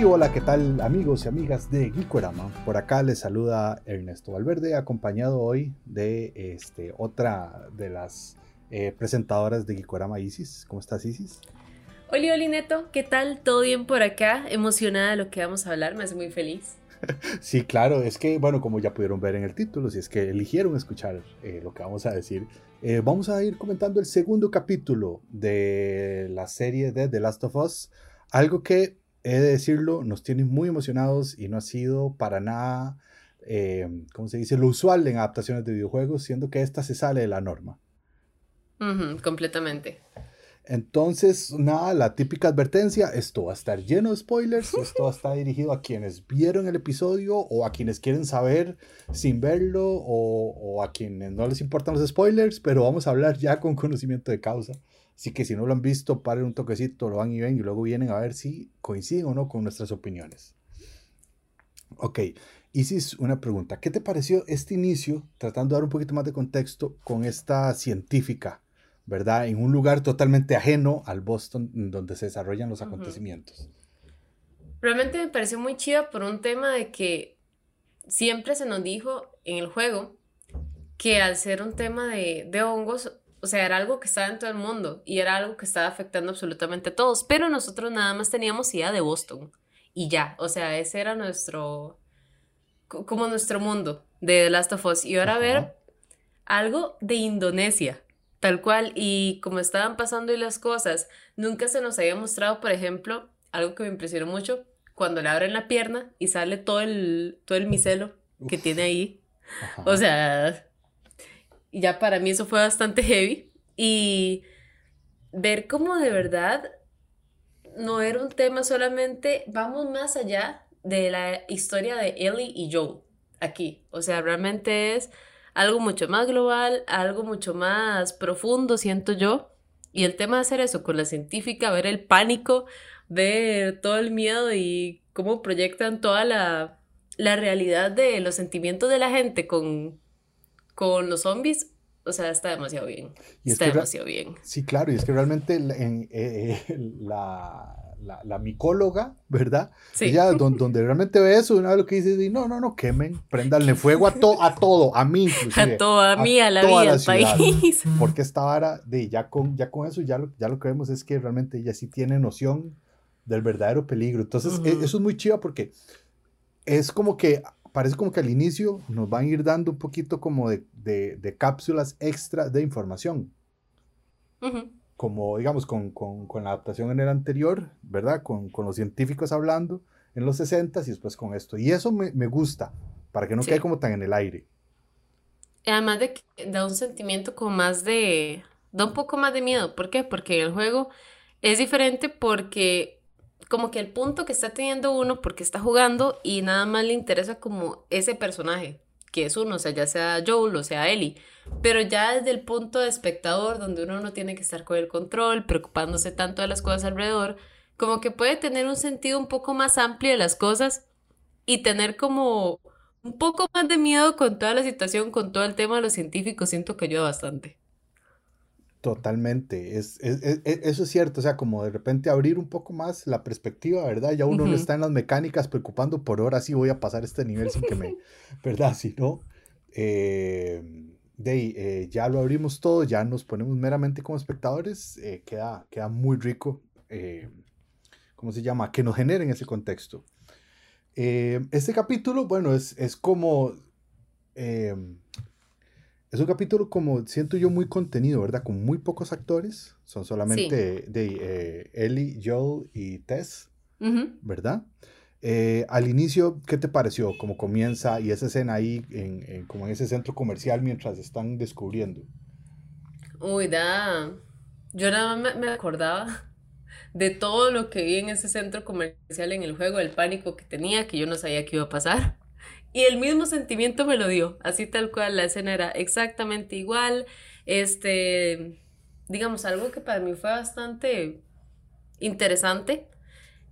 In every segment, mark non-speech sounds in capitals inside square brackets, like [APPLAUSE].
Y hola, ¿qué tal amigos y amigas de Geekorama? Por acá les saluda Ernesto Valverde, acompañado hoy de este, otra de las eh, presentadoras de Geekorama, Isis. ¿Cómo estás, Isis? Hola, hola Neto, ¿qué tal? ¿Todo bien por acá? Emocionada de lo que vamos a hablar, me hace muy feliz. [LAUGHS] Sí, claro, es que, bueno, como ya pudieron ver en el título, si es que eligieron escuchar eh, lo que vamos a decir, eh, vamos a ir comentando el segundo capítulo de la serie de The Last of Us, algo que, he de decirlo, nos tiene muy emocionados y no ha sido para nada, eh, ¿cómo se dice?, lo usual en adaptaciones de videojuegos, siendo que esta se sale de la norma. completamente. Entonces, nada, la típica advertencia, esto va a estar lleno de spoilers, esto va a estar dirigido a quienes vieron el episodio o a quienes quieren saber sin verlo o, a quienes no les importan los spoilers, pero vamos a hablar ya con conocimiento de causa. Así que si no lo han visto, paren un toquecito, lo van y ven y luego vienen a ver si coinciden o no con nuestras opiniones. Ok, Isis, una pregunta. ¿Qué te pareció este inicio, tratando de dar un poquito más de contexto, con esta científica? ¿verdad? En un lugar totalmente ajeno al Boston donde se desarrollan los acontecimientos. Realmente me pareció muy chida por un tema de que siempre se nos dijo en el juego que al ser un tema de, de hongos, o sea, era algo que estaba en todo el mundo y era algo que estaba afectando absolutamente a todos, pero nosotros nada más teníamos idea de Boston y ya, o sea, ese era nuestro, como nuestro mundo de The Last of Us. Y ahora ver algo de Indonesia, Tal cual, y como estaban pasando y las cosas, nunca se nos había mostrado, por ejemplo, algo que me impresionó mucho, cuando le abren la pierna y sale todo el, todo el micelo que tiene ahí. O sea, ya para mí eso fue bastante [LAUGHS] heavy. Y ver cómo de verdad no era un tema solamente, vamos más allá de la historia de Ellie y Joel aquí. O sea, realmente es algo mucho más global, algo mucho más profundo, siento yo. Y el tema de hacer eso con la científica, ver el pánico, ver todo el miedo y cómo proyectan toda la, la realidad de los sentimientos de la gente con, con los zombies, o sea, está demasiado bien. está demasiado bien. Sí, claro, y es que realmente en, eh, eh, la, la, micóloga, ¿verdad? Sí. Ella, donde realmente ve eso, una vez lo que dice, es, no, no, no, quemen, prendanle fuego a, to, a todo, a mí inclusive. [LAUGHS] A todo, a mí, a, la vida, al país. [LAUGHS] Porque esta vara, de, ya, con, ya con eso, ya lo, ya lo que vemos es que realmente ella sí tiene noción del verdadero peligro. Entonces, e, eso es muy chido porque es como que, parece como que al inicio nos van a ir dando un poquito como de, de, de cápsulas extra de información. Uh como digamos con, con, con, la adaptación en el anterior, ¿verdad? Con, con, los científicos hablando en los 60 y después con esto. Y eso me, me gusta, para que no quede como tan en el aire. Además de que da un sentimiento como más de... da un poco más de miedo. ¿Por qué? Porque el juego es diferente porque como que el punto que está teniendo uno porque está jugando y nada más le interesa como ese personaje que es uno, o sea, ya sea Joel o sea Ellie, pero ya desde el punto de espectador, donde uno no tiene que estar con el control, preocupándose tanto de las cosas alrededor, como que puede tener un sentido un poco más amplio de las cosas y tener como un poco más de miedo con toda la situación, con todo el tema de los científicos, siento que ayuda bastante. Totalmente, es, eso es cierto, o sea, como de repente abrir un poco más la perspectiva, ¿verdad? Ya uno no está en las mecánicas preocupando por ahora sí voy a pasar este nivel sin que me, [LAUGHS] [LAUGHS] ¿verdad? Si no, eh, de, eh, ya lo abrimos todo, ya nos ponemos meramente como espectadores, eh, queda, queda muy rico, ¿cómo se llama? Que nos generen ese contexto. este capítulo, bueno, es, es como es un capítulo como siento yo muy contenido, ¿verdad? Con muy pocos actores. Son solamente de eh, Ellie, Joel y Tess, ¿verdad? Eh, al inicio, ¿qué te pareció? ¿Cómo comienza y esa escena ahí, en, como en ese centro comercial mientras están descubriendo? Uy, da. Yo nada más me, me acordaba [LAUGHS] de todo lo que vi en ese centro comercial en el juego, el pánico que tenía, que yo no sabía qué iba a pasar. Y el mismo sentimiento me lo dio, así tal cual, la escena era exactamente igual. Este, digamos, algo que para mí fue bastante interesante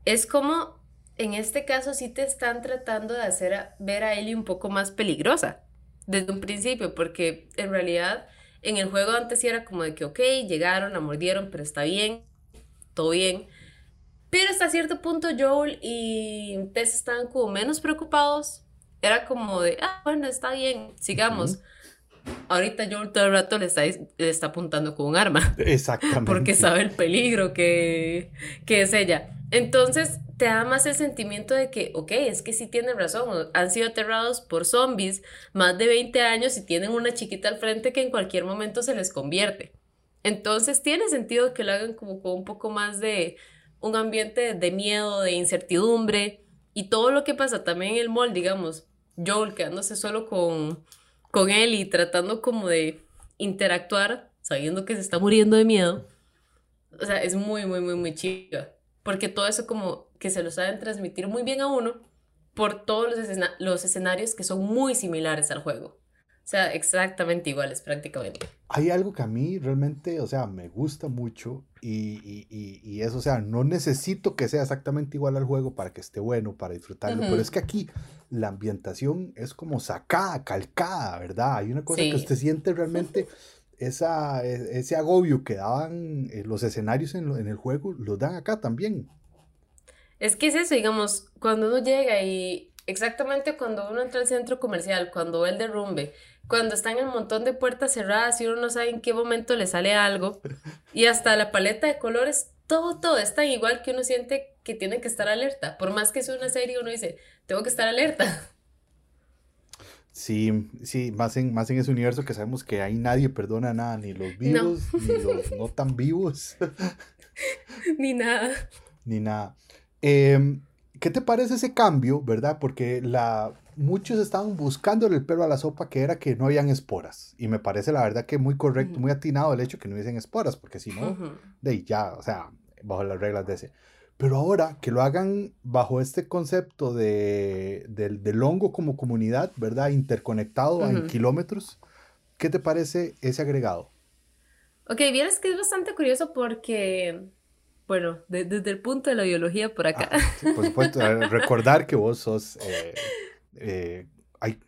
es como en este caso sí te están tratando de hacer ver a Ellie un poco más peligrosa desde un principio, porque en realidad en el juego antes sí era como de que, ok, llegaron, la mordieron, pero está bien, todo bien. Pero hasta cierto punto Joel y Tess estaban como menos preocupados. Era como de, ah, bueno, está bien, sigamos. Ahorita Joel todo el rato le está, le está apuntando con un arma. Exactamente. [LAUGHS] Porque sabe el peligro que, que es ella. Entonces te da más el sentimiento de que, ok, es que sí tienen razón, han sido aterrados por zombies más de 20 años y tienen una chiquita al frente que en cualquier momento se les convierte. Entonces tiene sentido que lo hagan como con un poco más de un ambiente de miedo, de incertidumbre y todo lo que pasa también en el mall, digamos, Joel quedándose solo con, con él y tratando como de interactuar sabiendo que se está muriendo de miedo. O sea, es muy, muy, muy, muy chido. Porque todo eso como que se lo saben transmitir muy bien a uno por todos los, los escenarios que son muy similares al juego. O sea, exactamente iguales prácticamente. Hay algo que a mí realmente, o sea, me gusta mucho y, y, y, eso, o sea, no necesito que sea exactamente igual al juego para que esté bueno, para disfrutarlo, pero es que aquí la ambientación es como sacada, calcada, ¿verdad? Hay una cosa que usted siente realmente, [LAUGHS] esa, e, ese agobio que daban eh, los escenarios en, en el juego, lo dan acá también. Es que es eso, digamos, cuando uno llega y exactamente cuando uno entra al centro comercial, cuando ve el derrumbe, cuando están el montón de puertas cerradas y uno no sabe en qué momento le sale algo. Y hasta la paleta de colores, todo, todo es tan igual que uno siente que tiene que estar alerta. Por más que sea una serie, uno dice, tengo que estar alerta. Sí, sí, más en, más en ese universo que sabemos que ahí nadie perdona nada, ni los vivos, ni los no tan vivos. [LAUGHS] ni nada. Ni nada. Em, ¿Qué te parece ese cambio, verdad? Porque la, muchos estaban buscando el pelo a la sopa que era que no habían esporas. Y me parece la verdad que muy correcto, muy atinado el hecho que no hubiesen esporas, porque si no, de ya, o sea, bajo las reglas de ese. Pero ahora que lo hagan bajo este concepto de, del, hongo como comunidad, ¿verdad? Interconectado en kilómetros, ¿qué te parece ese agregado? Ok, vieras que es bastante curioso porque bueno, desde el punto de la biología por acá. Ah, por supuesto, recordar que vos sos eh, [LAUGHS] eh, hay,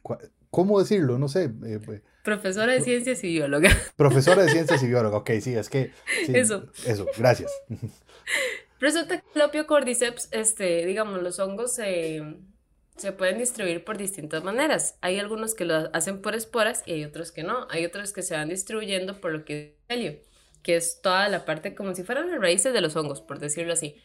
¿cómo decirlo? No sé. Eh, eh, profesora de ciencias y bióloga. [LAUGHS] Profesora de ciencias y bióloga, ok, sí, es que... eso. Eso, gracias. Resulta que el opio cordyceps, este, digamos, los hongos se, se pueden distribuir por distintas maneras. Hay algunos que lo hacen por esporas y hay otros que no. Hay otros que se van distribuyendo por lo que es helio, que es toda la parte como si fueran las raíces de los hongos, por decirlo así.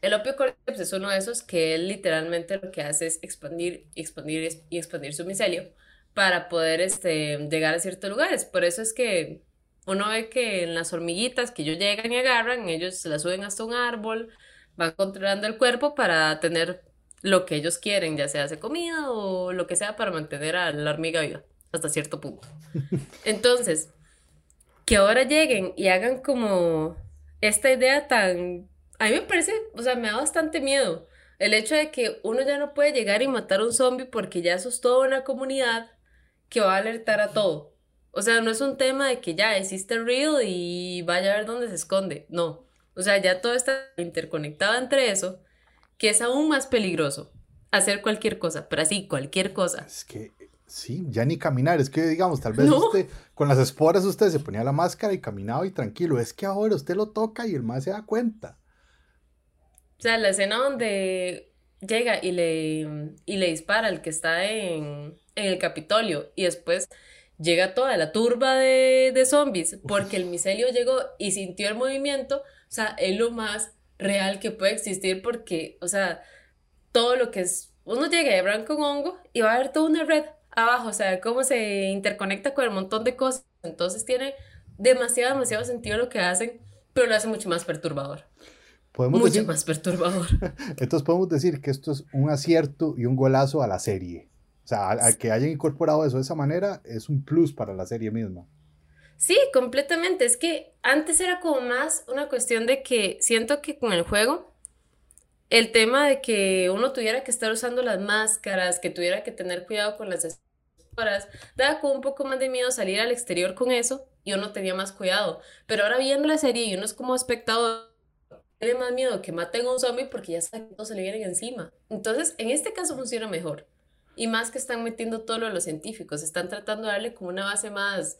El opio cordyceps es uno de esos que él literalmente lo que hace es expandir, expandir y expandir su micelio para poder este, llegar a ciertos lugares. Por eso es que uno ve que en las hormiguitas que ellos llegan y agarran, ellos se la suben hasta un árbol, van controlando el cuerpo para tener lo que ellos quieren, ya sea hace comida o lo que sea para mantener a la hormiga viva hasta cierto punto. [LAUGHS] Entonces, que ahora lleguen y hagan como esta idea tan a mí me parece, o sea, me da bastante miedo el hecho de que uno ya no puede llegar y matar a un zombie porque ya sos toda una comunidad que va a alertar a todo. O sea, no es un tema de que ya existe real y vaya a ver dónde se esconde. No. O sea, ya todo está interconectado entre eso, que es aún más peligroso hacer cualquier cosa, pero así, cualquier cosa. Es que sí, ya ni caminar, es que digamos, tal vez usted con las esporas usted se ponía la máscara y caminaba y tranquilo, es que ahora usted lo toca y el más se da cuenta. O sea, la escena donde llega y le, y le dispara al que está en, el Capitolio y después llega toda la turba de, de zombies porque el micelio llegó y sintió el movimiento, o sea, es lo más real que puede existir porque, o sea, todo lo que es, uno llega de blanco con hongo y va a haber toda una red abajo, o sea, cómo se interconecta con el montón de cosas. Entonces tiene demasiado, demasiado sentido lo que hacen, pero lo hace mucho más perturbador. Mucho más perturbador. [LAUGHS] Entonces podemos decir que esto es un acierto y un golazo a la serie. O sea, al, que hayan incorporado eso de esa manera es un plus para la serie misma. Sí, completamente. Es que antes era como más una cuestión de que siento que con el juego, el tema de que uno tuviera que estar usando las máscaras, que tuviera que tener cuidado con las horas, daba como un poco más de miedo salir al exterior con eso y uno tenía más cuidado. Pero ahora viendo la serie y uno es como espectador tiene más miedo que maten a un zombie porque ya saben que todos se le vienen encima. Entonces, en este caso funciona mejor. Y más que están metiendo todo lo de los científicos, están tratando de darle como una base más,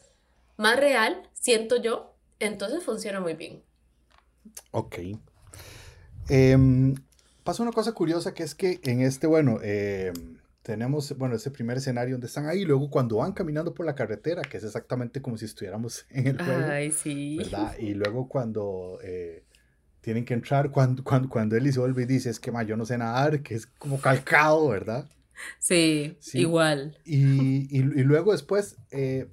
más real, siento yo. Entonces funciona muy bien. Ok. Em, pasa una cosa curiosa que es que en este, bueno, em, tenemos, bueno, ese primer escenario donde están ahí, luego cuando van caminando por la carretera, que es exactamente como si estuviéramos [LAUGHS] en el juego. Ay, sí. ¿Verdad? Y luego cuando eh, tienen que entrar, cuando, cuando, cuando él se vuelve y dice, es que ma, yo no sé nadar, que es como calcado, ¿verdad? Sí, igual. Y, y, y, luego después, eh,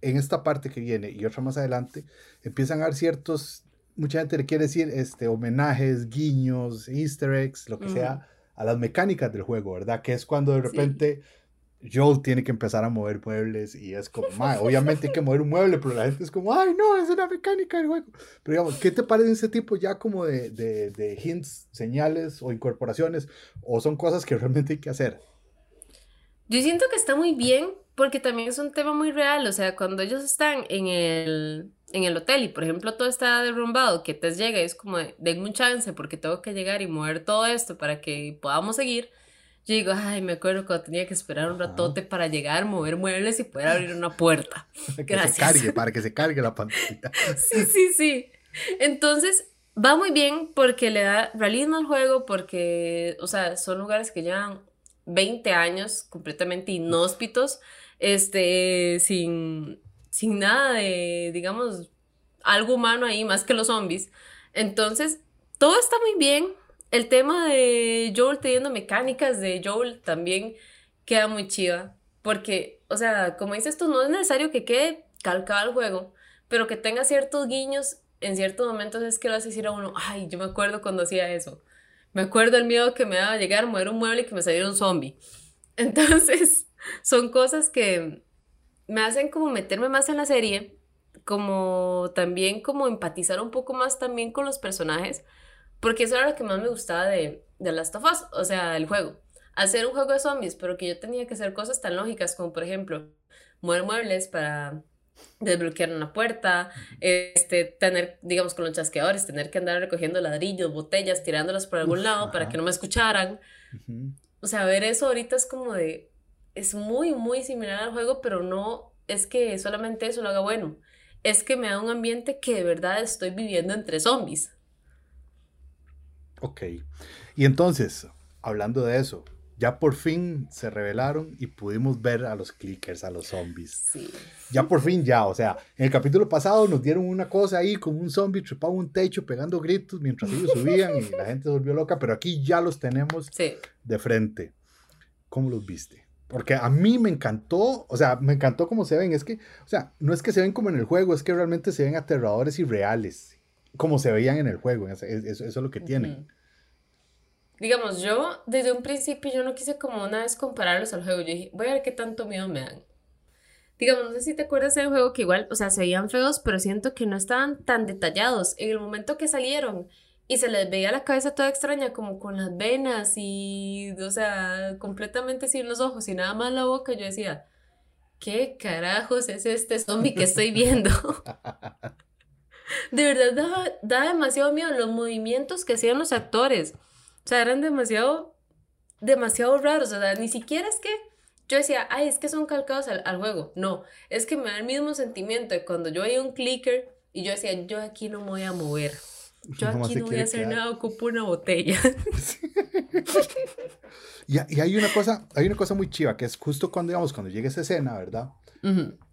en esta parte que viene y otra más adelante, empiezan a dar ciertos, mucha gente le quiere decir, este, homenajes, guiños, easter eggs, lo que sea, a las mecánicas del juego, ¿verdad? Que es cuando de repente... Joel tiene que empezar a mover muebles y es como, obviamente hay que mover un mueble, pero la gente es como, ay, no, es una mecánica del juego. Pero digamos, ¿qué te parece ese tipo ya como de, de, de hints, señales o incorporaciones? ¿O son cosas que realmente hay que hacer? Yo siento que está muy bien porque también es un tema muy real, o sea, cuando ellos están en el, en el hotel y por ejemplo todo está derrumbado, que te llega y es como, denme un chance porque tengo que llegar y mover todo esto para que podamos seguir yo digo, ay, me acuerdo cuando tenía que esperar un ratote para llegar, mover muebles y poder abrir una puerta. [LAUGHS] que se cargue, para que se cargue la pantalla. [LAUGHS] sí, sí, sí. Entonces, va muy bien porque le da realismo al juego, porque, o sea, son lugares que llevan 20 años completamente inhóspitos, este, sin, sin nada de, digamos, algo humano ahí, más que los zombies. Entonces, todo está muy bien, el tema de Joel teniendo mecánicas de Joel también queda muy chiva. Porque, o sea, como dices tú, no es necesario que quede calcado el juego, pero que tenga ciertos guiños en ciertos momentos es que lo hace decir a uno, ay, yo me acuerdo cuando hacía eso. Me acuerdo el miedo que me daba llegar, mover un mueble y que me saliera un zombie. [LAUGHS] Entonces, son cosas que me hacen como meterme más en la serie, como también como empatizar un poco más también con los personajes, porque eso era lo que más me gustaba de, de Last of Us, o sea, el juego. Hacer un juego de zombies, pero que yo tenía que hacer cosas tan lógicas como, por ejemplo, mover muebles para desbloquear una puerta, este, tener, digamos, con los chasqueadores, tener que andar recogiendo ladrillos, botellas, tirándolas por algún lado para que no me escucharan. O sea, ver eso ahorita es como de, es muy, muy similar al juego, pero no es que solamente eso lo haga bueno, es que me da un ambiente que de verdad estoy viviendo entre zombies. Ok. Y entonces, hablando de eso, ya por fin se revelaron y pudimos ver a los clickers, a los zombies. Sí. Ya por fin, ya. O sea, en el capítulo pasado nos dieron una cosa ahí como un zombie trepado un techo pegando gritos mientras ellos subían y la gente se volvió loca, pero aquí ya los tenemos de frente. ¿Cómo los viste? Porque a mí me encantó, o sea, me encantó cómo se ven. Es que, o sea, no es que se ven como en el juego, es que realmente se ven aterradores y reales, como se veían en el juego. Eso, eso, es lo que tienen digamos, yo desde un principio yo no quise como una vez compararlos al juego. Yo dije, voy a ver qué tanto miedo me dan. Digamos, no sé si te acuerdas del juego que igual, o sea, se veían feos, pero siento que no estaban tan detallados. En el momento que salieron y se les veía la cabeza toda extraña, como con las venas y, o sea, completamente sin los ojos y nada más la boca, yo decía, ¿qué carajos es este zombie que estoy viendo? [LAUGHS] De verdad da, da demasiado miedo los movimientos que hacían los actores. O sea, eran demasiado, demasiado raros. O sea, ni siquiera es que yo decía, ay, es que son calcados al, juego. No, es que me da el mismo sentimiento de cuando yo veía un clicker y yo decía, yo aquí no me voy a mover. Yo [LAUGHS] aquí no voy a hacer nada, ocupo una botella. [LAUGHS] y, y, hay una cosa, hay una cosa muy chiva, que es justo cuando, digamos, cuando llega esa escena, ¿verdad?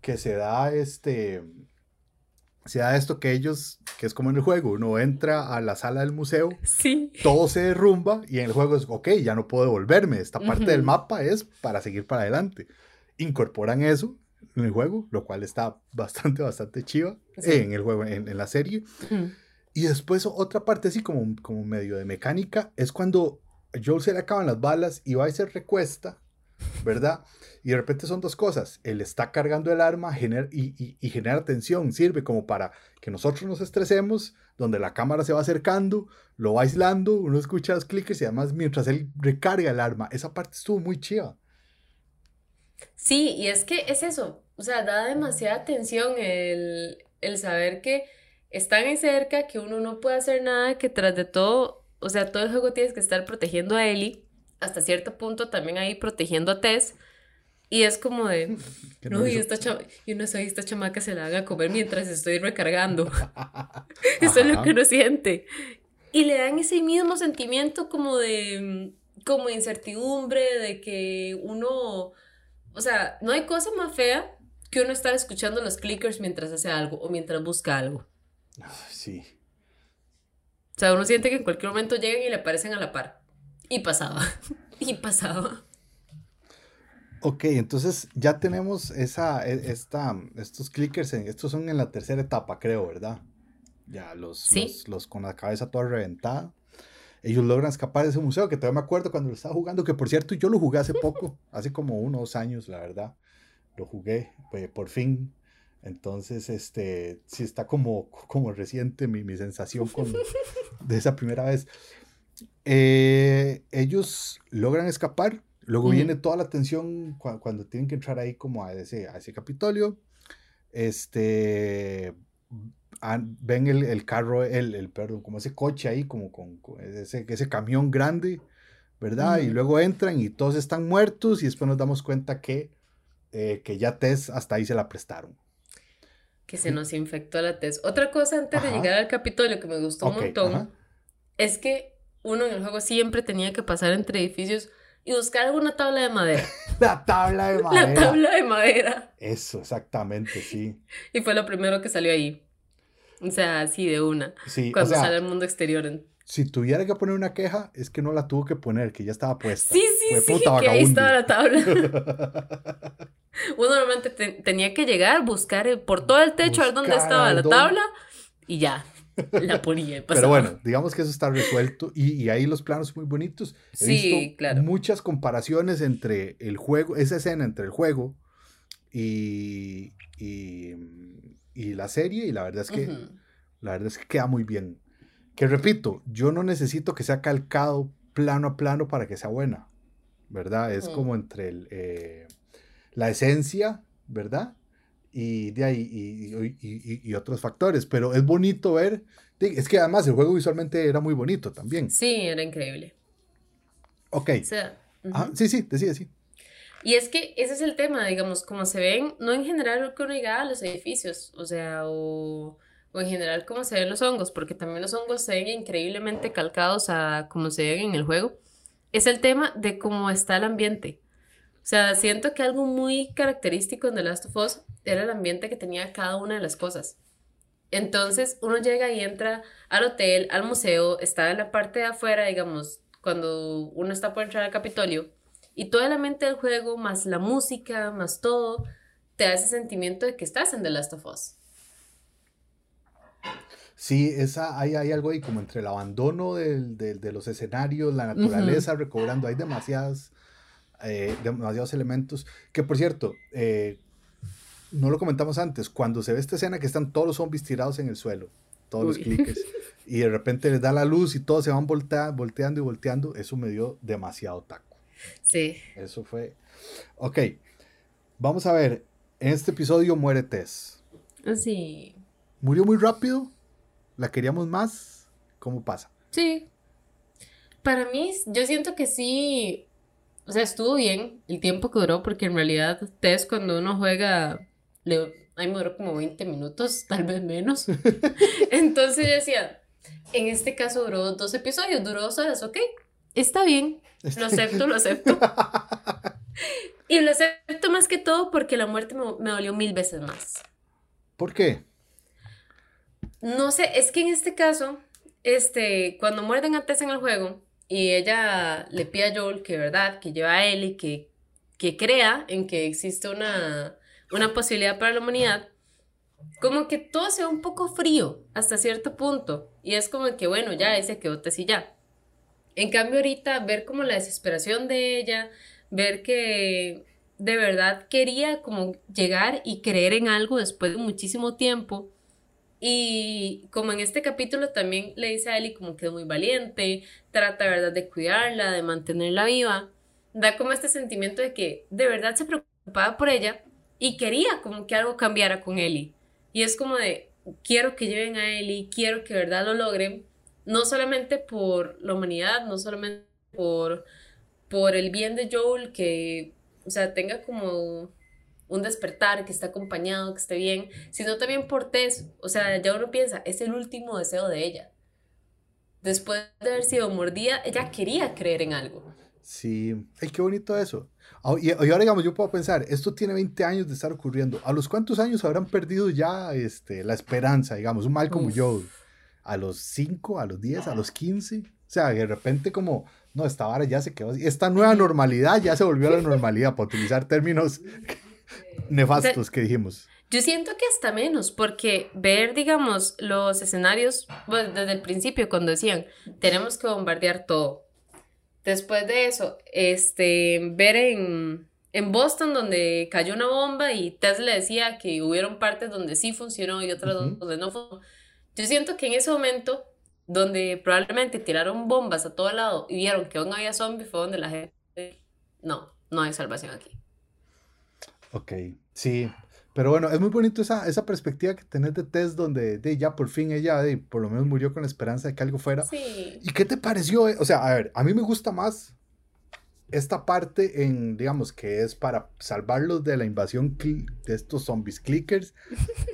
Que se da este, se da esto que ellos, que es como en el juego, uno entra a la sala del museo, sí. todo se derrumba y en el juego es, ok, ya no puedo devolverme, esta parte del mapa es para seguir para adelante. Incorporan eso en el juego, lo cual está bastante, bastante chiva en el juego, en, la serie. Y después otra parte así como, como medio de mecánica es cuando Joel se le acaban las balas y va y se recuesta, ¿verdad? Y de repente son dos cosas. Él está cargando el arma y, y, genera tensión. Sirve como para que nosotros nos estresemos, donde la cámara se va acercando, lo va aislando, uno escucha los clics y además mientras él recarga el arma. Esa parte estuvo muy chiva. Sí, y es que es eso. O sea, da demasiada tensión el, el saber que están ahí cerca, que uno no puede hacer nada, que tras de todo, o sea, todo el juego tienes que estar protegiendo a Ellie, hasta cierto punto también ahí protegiendo a Tess y es como de, [LAUGHS] no, y, esta y no soy esta chamaca se la haga comer mientras estoy recargando. [LAUGHS] Eso es lo que uno siente. y le dan ese mismo sentimiento como de, como incertidumbre, de que uno, o sea, no hay cosa más fea que uno estar escuchando los clickers mientras hace algo o mientras busca algo. Sí. O sea, uno siente que en cualquier momento llegan y le aparecen a la par. Y pasaba. [LAUGHS] y pasaba. Ok, entonces ya tenemos esa, e, esta, estos clickers, estos son en la tercera etapa, creo, ¿verdad? Ya, los, los, con la cabeza toda reventada. Ellos logran escapar de ese museo, que todavía me acuerdo cuando lo estaba jugando, que por cierto yo lo jugué hace poco, [LAUGHS] hace como unos años, la verdad. Lo jugué, pues, por fin. Entonces, este, sí está como, como reciente mi, mi sensación con, [LAUGHS] de esa primera vez. Eh, ellos logran escapar, luego viene toda la tensión cuando tienen que entrar ahí como a ese, a ese Capitolio. Este, ven el, el carro, el, el, perdón, como ese coche ahí, como con, ese, ese, camión grande, ¿verdad? Y luego entran y todos están muertos y después nos damos cuenta que, eh, que ya Tess hasta ahí se la prestaron. Que se nos infectó la Tess. Otra cosa antes de llegar al Capitolio que me gustó un montón es que uno en el juego siempre tenía que pasar entre edificios y buscar alguna tabla de madera. [LAUGHS] La tabla de madera. La tabla de madera. Eso, exactamente, sí. Y fue lo primero que salió ahí. O sea, así de una. Sí, cuando sale al mundo exterior. Si tuviera que poner una queja, es que no la tuvo que poner, que ya estaba puesta. Sí, sí, sí, que ahí estaba la tabla. [LAUGHS] Uno normalmente tenía que llegar, buscar eh, por todo el techo a ver dónde estaba la tabla y ya, [LAUGHS] la ponía. Pero bueno, digamos que eso está resuelto y, y ahí los planos muy bonitos. He sí, visto claro. Muchas comparaciones entre el juego, esa escena entre el juego y, y y la serie y la verdad es que la verdad es que queda muy bien. Que repito, yo no necesito que sea calcado plano a plano para que sea buena, ¿verdad? Es como entre el, eh, la esencia, ¿verdad? Y de ahí y, y, otros factores, pero es bonito ver, es que además el juego visualmente era muy bonito también. Sí, era increíble. Ok. ah, sí, sí, decía, sí. Y es que ese es el tema, digamos, como se ven, no en general lo que uno diga a los edificios, o sea, o, o, en general cómo se ven los hongos, porque también los hongos se ven increíblemente calcados a cómo se ven en el juego, es el tema de cómo está el ambiente. O sea, siento que algo muy característico en The Last of Us era el ambiente que tenía cada una de las cosas. Entonces uno llega y entra al hotel, al museo, está en la parte de afuera, digamos, cuando uno está por entrar al Capitolio y toda la mente del juego, más la música, más todo, te da ese sentimiento de que estás en The Last of Us. Sí, esa, hay, hay algo ahí como entre el abandono del, de los escenarios, la naturaleza, recobrando, hay demasiadas, eh, demasiados elementos. Que por cierto, eh, no lo comentamos antes, cuando se ve esta escena que están todos los zombies tirados en el suelo, todos los cliques, [LAUGHS] y de repente les da la luz y todos se van volteando y volteando, eso me dio demasiado taco. Sí. Eso fue. Ok. Vamos a ver. En este episodio muere Tess. Sí. ¿Murió muy rápido? ¿La queríamos más? ¿Cómo pasa? Sí. Para mí, yo siento que sí. O sea, estuvo bien el tiempo que duró, porque en realidad Tess, cuando uno juega. Le, ahí me duró como 20 minutos, [LAUGHS] tal vez menos. [LAUGHS] Entonces yo decía, en este caso duró dos episodios, duró dos horas, ok, está bien, lo acepto, lo acepto. [LAUGHS] y lo acepto más que todo porque la muerte me, dolió mil veces más. ¿Por qué? No sé, es que en este caso, este, cuando muerden a Tess en el juego y ella le pide a Joel que, ¿verdad?, que lleva a Ellie, que, que crea en que existe una, una posibilidad para la humanidad, como que todo se ve un poco frío hasta cierto punto. Y es como que, bueno, ya, ese quedó y ya. En cambio ahorita ver como la desesperación de ella, ver que de verdad quería como llegar y creer en algo después de muchísimo tiempo. Y como en este capítulo también le dice a Ellie como que es muy valiente, trata verdad de cuidarla, de mantenerla viva, da como este sentimiento de que de verdad se preocupaba por ella y quería como que algo cambiara con Ellie. Y es como de, quiero que lleven a Ellie, quiero que verdad lo logren, no solamente por la humanidad, no solamente por, por el bien de Joel, que, o sea, tenga como un despertar, que esté acompañado, que esté bien, sino también por Tess, o sea, ya uno piensa, es el último deseo de ella. después de haber sido mordida, ella quería creer en algo. Sí, ay, qué bonito eso. Ah, y, ahora, digamos, yo puedo pensar, esto tiene 20 años de estar ocurriendo. ¿A los cuántos años habrán perdido ya este, la esperanza, digamos, un mal como yo? ¿A los 5, a los 10, a los 15? O sea, de repente como, no, esta vara ya se quedó así. Esta nueva normalidad ya se volvió a la [LAUGHS] normalidad, para utilizar términos [LAUGHS] nefastos que dijimos. Yo siento que hasta menos, porque ver, digamos, los escenarios, bueno, desde el principio, cuando decían, tenemos que bombardear todo. Después de eso, este, ver en, en Boston donde cayó una bomba y Tesla decía que hubieron partes donde sí funcionó y otras donde no funcionó. Yo siento que en ese momento, donde probablemente tiraron bombas a todo lado y vieron que aún había zombies, fue donde la gente, no, no hay salvación aquí. Ok, sí, pero bueno, es muy bonito esa, esa perspectiva que tenés de Tess, donde de, ya por fin ella de, por lo menos murió con la esperanza de que algo fuera. Sí. ¿Y qué te pareció? O sea, a ver, a mí me gusta más esta parte en, digamos, que es para salvarlos de la invasión de estos zombies clickers,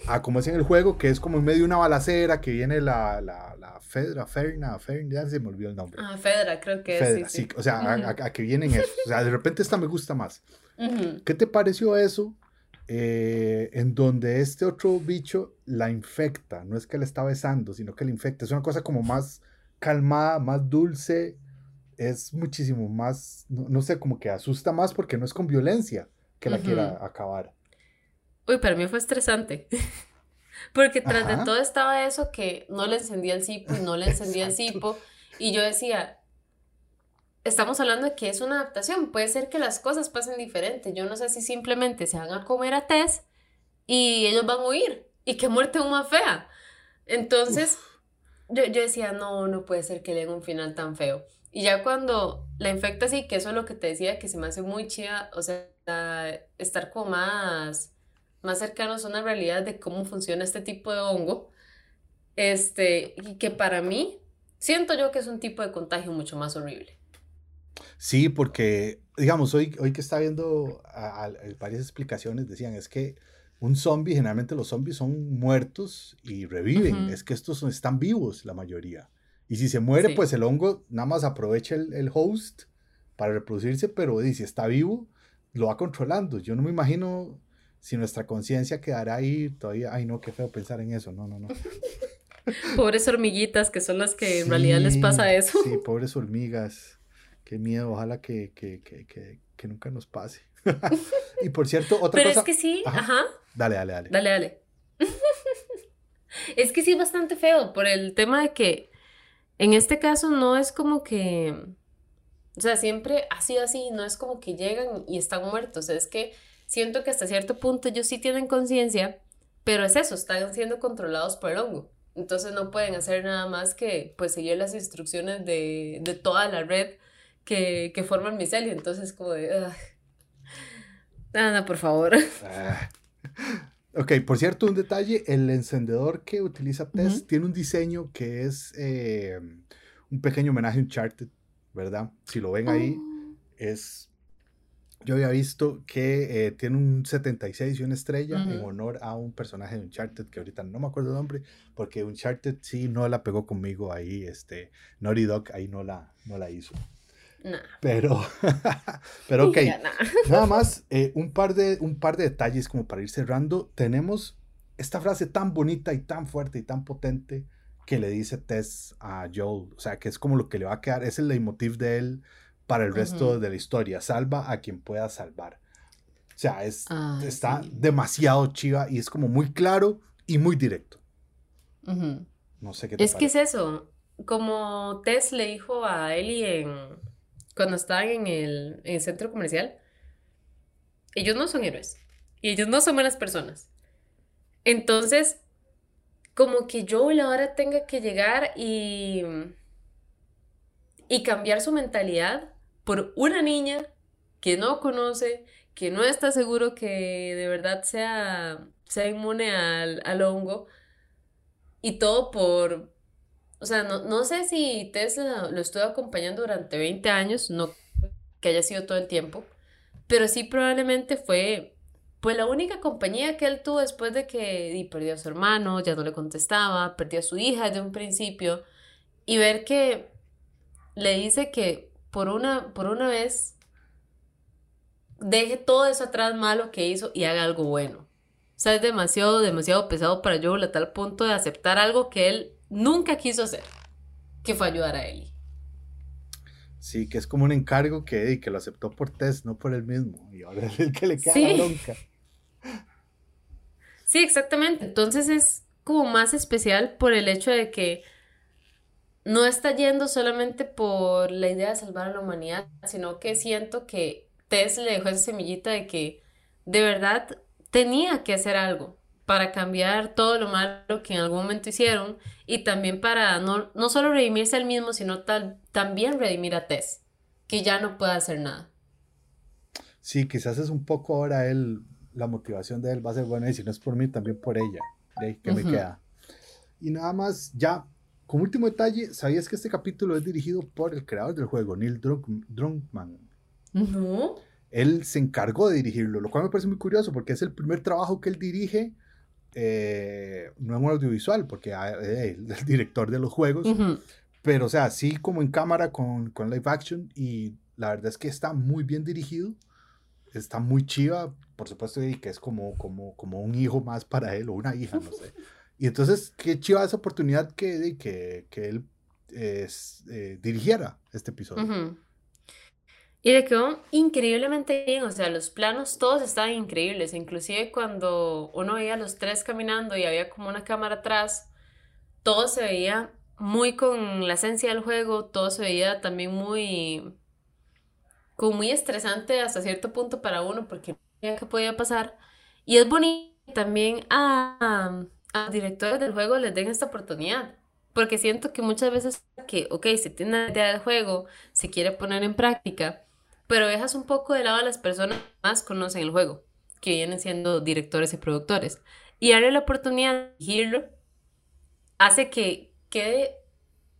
a como es en el juego, que es como en medio de una balacera, que viene la, la, la Fedra, Ferna, Ferna, ya se me olvidó el nombre. Ah, Fedra, creo que es. Sí, sí. o sea, a, que vienen eso. O sea, de repente esta me gusta más. ¿Qué te pareció eso? Eh, en donde este otro bicho la infecta, no es que la está besando, sino que la infecta, es una cosa como más calmada, más dulce, es muchísimo más, no, sé, como que asusta más porque no es con violencia que la quiera acabar. Uy, para mí fue estresante. [LAUGHS] porque tras de todo estaba eso que no le encendía el cipo y no le encendía el cipo. Y yo decía, estamos hablando de que es una adaptación. Puede ser que las cosas pasen diferente. Yo no sé si simplemente se van a comer a Tess y ellos van a huir. Y qué muerte más fea. Entonces, yo, yo, decía, no, no puede ser que le den un final tan feo. Y ya cuando la infecta así, que eso es lo que te decía, que se me hace muy chida, o sea, estar como más, más cercanos a una realidad de cómo funciona este tipo de hongo. Este, y que para mí, siento yo que es un tipo de contagio mucho más horrible. Sí, porque, digamos, hoy, hoy que está viendo varias explicaciones, decían, es que un zombie, generalmente los zombies son muertos y reviven, es que estos están vivos la mayoría. Y si se muere, pues el hongo nada más aprovecha el, host para reproducirse, pero si está vivo, lo va controlando. Yo no me imagino si nuestra conciencia quedará ahí todavía. Ay, no, qué feo pensar en eso. No, no, no. [LAUGHS] pobres hormiguitas, que son las que en realidad les pasa eso. Sí, pobres hormigas. Qué miedo, ojalá que, que, que, que nunca nos pase. [LAUGHS] y por cierto, otra cosa. Pero es que sí, ajá. Dale, dale, dale. Dale, dale. [LAUGHS] es que sí es bastante feo por el tema de que en este caso no es como que. O sea, siempre ha sido así, no es como que llegan y están muertos. Es que siento que hasta cierto punto ellos sí tienen conciencia, pero es eso, están siendo controlados por el hongo. Entonces no pueden hacer nada más que pues seguir las instrucciones de, de toda la red que, que forman micelio. Entonces, como de. Nada, por favor. [LAUGHS] Ah. Ok, por cierto, un detalle: el encendedor que utiliza Tess tiene un diseño que es eh, un pequeño homenaje a Uncharted, ¿verdad? Si lo ven ahí, oh. es. Yo había visto que eh, tiene un 76 y una estrella en honor a un personaje de Uncharted que ahorita no me acuerdo el nombre, porque Uncharted sí no la pegó conmigo ahí, este, Naughty Dog ahí no la, no la hizo. Pero, [LAUGHS] pero ok. [LAUGHS] Nada más, eh, un, par de, un par de detalles como para ir cerrando. Tenemos esta frase tan bonita y tan fuerte y tan potente que le dice Tess a Joel. O sea, que es como lo que le va a quedar, es el leitmotiv de él para el resto de la historia. Salva a quien pueda salvar. O sea, es, está demasiado chiva y es como muy claro y muy directo. No sé qué te Es que es eso. Como Tess le dijo a Ellie en, cuando estaban en el, centro comercial, ellos no son héroes y ellos no son buenas personas. Entonces, como que yo ahora tenga que llegar y, y cambiar su mentalidad por una niña que no conoce, que no está seguro que de verdad sea, sea inmune al, al hongo, y todo por, o sea, no, sé si Tesla lo estuvo acompañando durante 20 años, no que haya sido todo el tiempo, pero sí probablemente fue pues la única compañía que él tuvo después de que perdió a su hermano, ya no le contestaba, perdió a su hija desde un principio y ver que le dice que por una, por una vez deje todo eso atrás malo que hizo y haga algo bueno. O sea, es demasiado, demasiado pesado para Joel a tal punto de aceptar algo que él nunca quiso hacer, que fue ayudar a Ellie. Sí, que es como un encargo que, que lo aceptó por Tess, no por él mismo. Y ahora es [LAUGHS] el que le queda la bronca. Sí, exactamente. Entonces es como más especial por el hecho de que no está yendo solamente por la idea de salvar a la humanidad, sino que siento que Tess le dejó esa semillita de que de verdad tenía que hacer algo para cambiar todo lo malo que en algún momento hicieron y también para no, no solo redimirse al mismo, sino también redimir a Tess, que ya no puede hacer nada. Sí, quizás es un poco ahora él, la motivación de él va a ser buena y si no es por mí, también por ella, de que me queda. Y nada más, ya, como último detalle, ¿sabías que este capítulo es dirigido por el creador del juego, Neil Druckmann? No. Él se encargó de dirigirlo, lo cual me parece muy curioso porque es el primer trabajo que él dirige, eh, no en audiovisual, porque ah, eh, es el director de los juegos, pero o sea, sí como en cámara con, con live action y la verdad es que está muy bien dirigido, está muy chiva, por supuesto, y que es como, como, como un hijo más para él o una hija, no sé. [LAUGHS] Y entonces, qué chiva esa oportunidad que, que, que él eh, dirigiera este episodio. Y le quedó increíblemente bien, o sea, los planos todos estaban increíbles, inclusive cuando uno veía a los tres caminando y había como una cámara atrás, todo se veía muy con la esencia del juego, todo se veía también muy, como muy estresante hasta cierto punto para uno porque no sabía qué podía pasar. Y es bonito también a, a los directores del juego les den esta oportunidad, porque siento que muchas veces que, ok, se tiene una idea del juego, se quiere poner en práctica, pero dejas un poco de lado a las personas que más conocen el juego, que vienen siendo directores y productores. Y darle la oportunidad de dirigirlo hace que quede,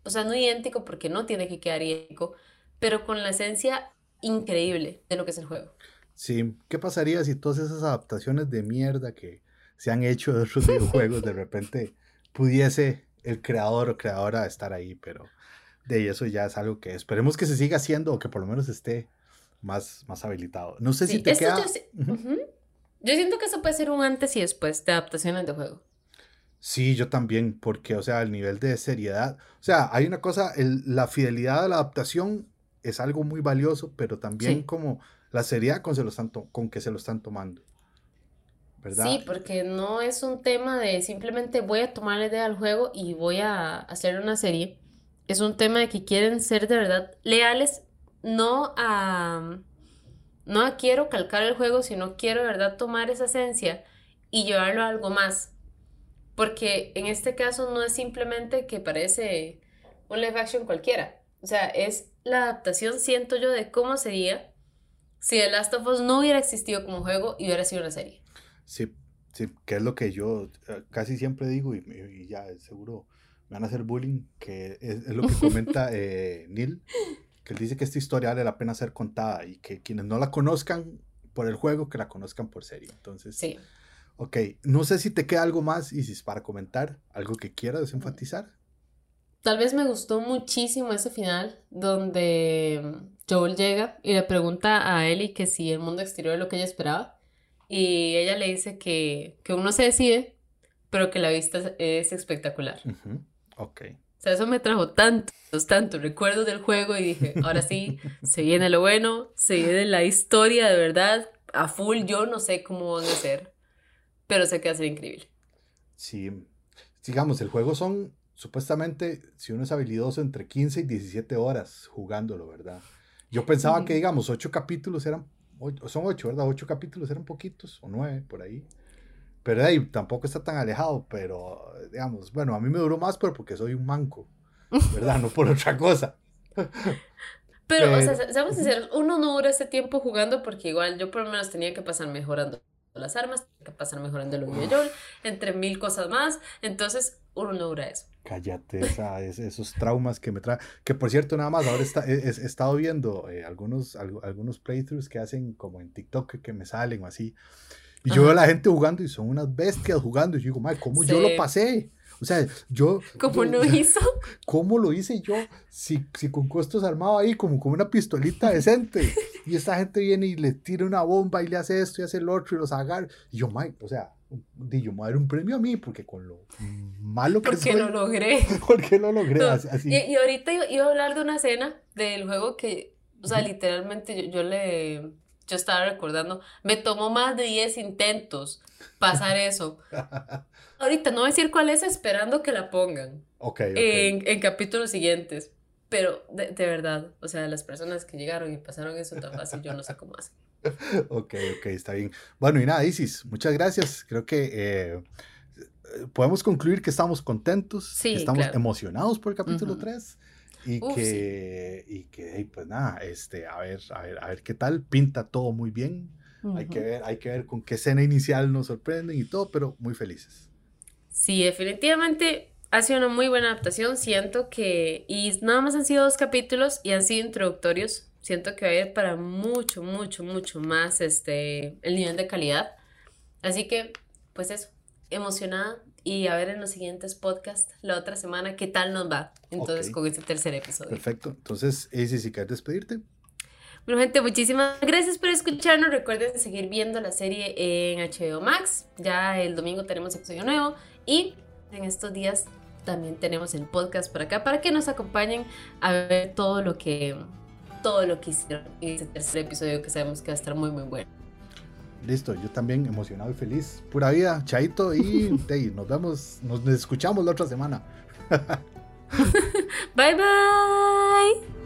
o sea, no idéntico porque no tiene que quedar idéntico, pero con la esencia increíble de lo que es el juego. Sí, ¿qué pasaría si todas esas adaptaciones de mierda que se han hecho de otros [LAUGHS] videojuegos de repente pudiese el creador o creadora estar ahí? Pero de eso ya es algo que esperemos que se siga haciendo o que por lo menos esté más, más habilitado. No sé si te queda... Yo, siento que eso puede ser un antes y después de adaptaciones de juego. Sí, yo también, porque, o sea, el nivel de seriedad, o sea, hay una cosa, el, la fidelidad a la adaptación es algo muy valioso, pero también como la seriedad con, se lo están con que se lo están tomando. ¿verdad? Sí, porque no es un tema de simplemente voy a tomar la idea del juego y voy a hacer una serie. Es un tema de que quieren ser de verdad leales no a, no quiero calcar el juego, sino quiero, ¿verdad?, tomar esa esencia y llevarlo a algo más. Porque en este caso no es simplemente que parece un live action cualquiera. O sea, es la adaptación, siento yo, de cómo sería si The Last of Us no hubiera existido como juego y hubiera sido una serie. Sí, sí, que es lo que yo eh, casi siempre digo y, ya seguro me van a hacer bullying, que es, lo que [LAUGHS] comenta eh, Neil, que él dice que esta historia vale la pena ser contada y que quienes no la conozcan por el juego, que la conozcan por serie. Entonces, sí. ok, no sé si te queda algo más y si es para comentar, algo que quieras enfatizar. Tal vez me gustó muchísimo ese final donde Joel llega y le pregunta a Ellie que si el mundo exterior es lo que ella esperaba y ella le dice que, que uno se decide, pero que la vista es espectacular. Ok. O sea, eso me trajo tantos, tantos recuerdos del juego y dije, ahora sí, se viene lo bueno, se viene la historia de verdad, a full, yo no sé cómo van a ser, pero sé que va a ser increíble. Sí, digamos, el juego son supuestamente, si uno es habilidoso, entre 15 y 17 horas jugándolo, ¿verdad? Yo pensaba que, digamos, ocho capítulos eran, son ocho, ¿verdad? Ocho capítulos eran poquitos, o nueve, por ahí. Pero ahí tampoco está tan alejado, pero digamos, bueno, a mí me duró más, pero porque soy un manco, ¿verdad? no por otra cosa. [LAUGHS] Pero, o sea, seamos sinceros, uno no dura ese tiempo jugando porque igual yo por lo menos tenía que pasar mejorando las armas, tenía que pasar mejorando el videojuegos, entre mil cosas más, entonces uno no dura eso. Cállate, esos traumas que me traen. Que por cierto, nada más, ahora he, estado viendo eh, algunos, algunos playthroughs que hacen como en TikTok que me salen o así. Y yo veo a la gente jugando y son unas bestias jugando. Y yo digo, madre, ¿cómo yo lo pasé? O sea, yo... ¿Cómo lo [LAUGHS] hizo? ¿Cómo lo hice yo? Si, si con costos armado ahí como con una pistolita decente. Y esta gente viene y le tira una bomba y le hace esto y hace el otro y los agarra. Y yo, Mike, o sea, di yo me dar un premio a mí porque con lo malo que porque lo logré. [LAUGHS] Porque lo logré. así. Y, ahorita iba a hablar de una escena del juego que, o sea, literalmente yo, yo le yo estaba recordando, me tomó más de 10 intentos pasar [LAUGHS] eso. Ahorita no voy a decir cuál es, esperando que la pongan. En, en, capítulos siguientes. Pero de, de, verdad, o sea, las personas que llegaron y pasaron eso tan fácil, yo no sé cómo hacen. [LAUGHS] ok, ok, está bien. Bueno, y nada, Isis, muchas gracias. Creo que eh, podemos concluir que estamos contentos, que estamos emocionados por el capítulo 3 y, que, y que, pues nada, este, a ver, a ver, a ver qué tal, pinta todo muy bien. hay, que ver, hay que ver con qué escena inicial nos sorprenden y todo, pero muy felices. Sí, definitivamente ha sido una muy buena adaptación. Siento que, y nada más han sido dos capítulos y han sido introductorios. Siento que va a ir para mucho, mucho, mucho más este, el nivel de calidad. Así que, pues eso, emocionada y a ver en los siguientes podcasts la otra semana qué tal nos va. Entonces, con este tercer episodio. Perfecto. Entonces, Isis, si quieres despedirte. Bueno, gente, muchísimas gracias por escucharnos. Recuerden seguir viendo la serie en HBO Max. Ya el domingo tenemos episodio nuevo. Y en estos días también tenemos el podcast por acá para que nos acompañen a ver todo lo que todo lo que hicieron en este tercer episodio que sabemos que va a estar muy muy bueno. Listo, yo también emocionado y feliz. Pura vida, Chaito, y [LAUGHS] nos vemos, nos escuchamos la otra semana. bye bye.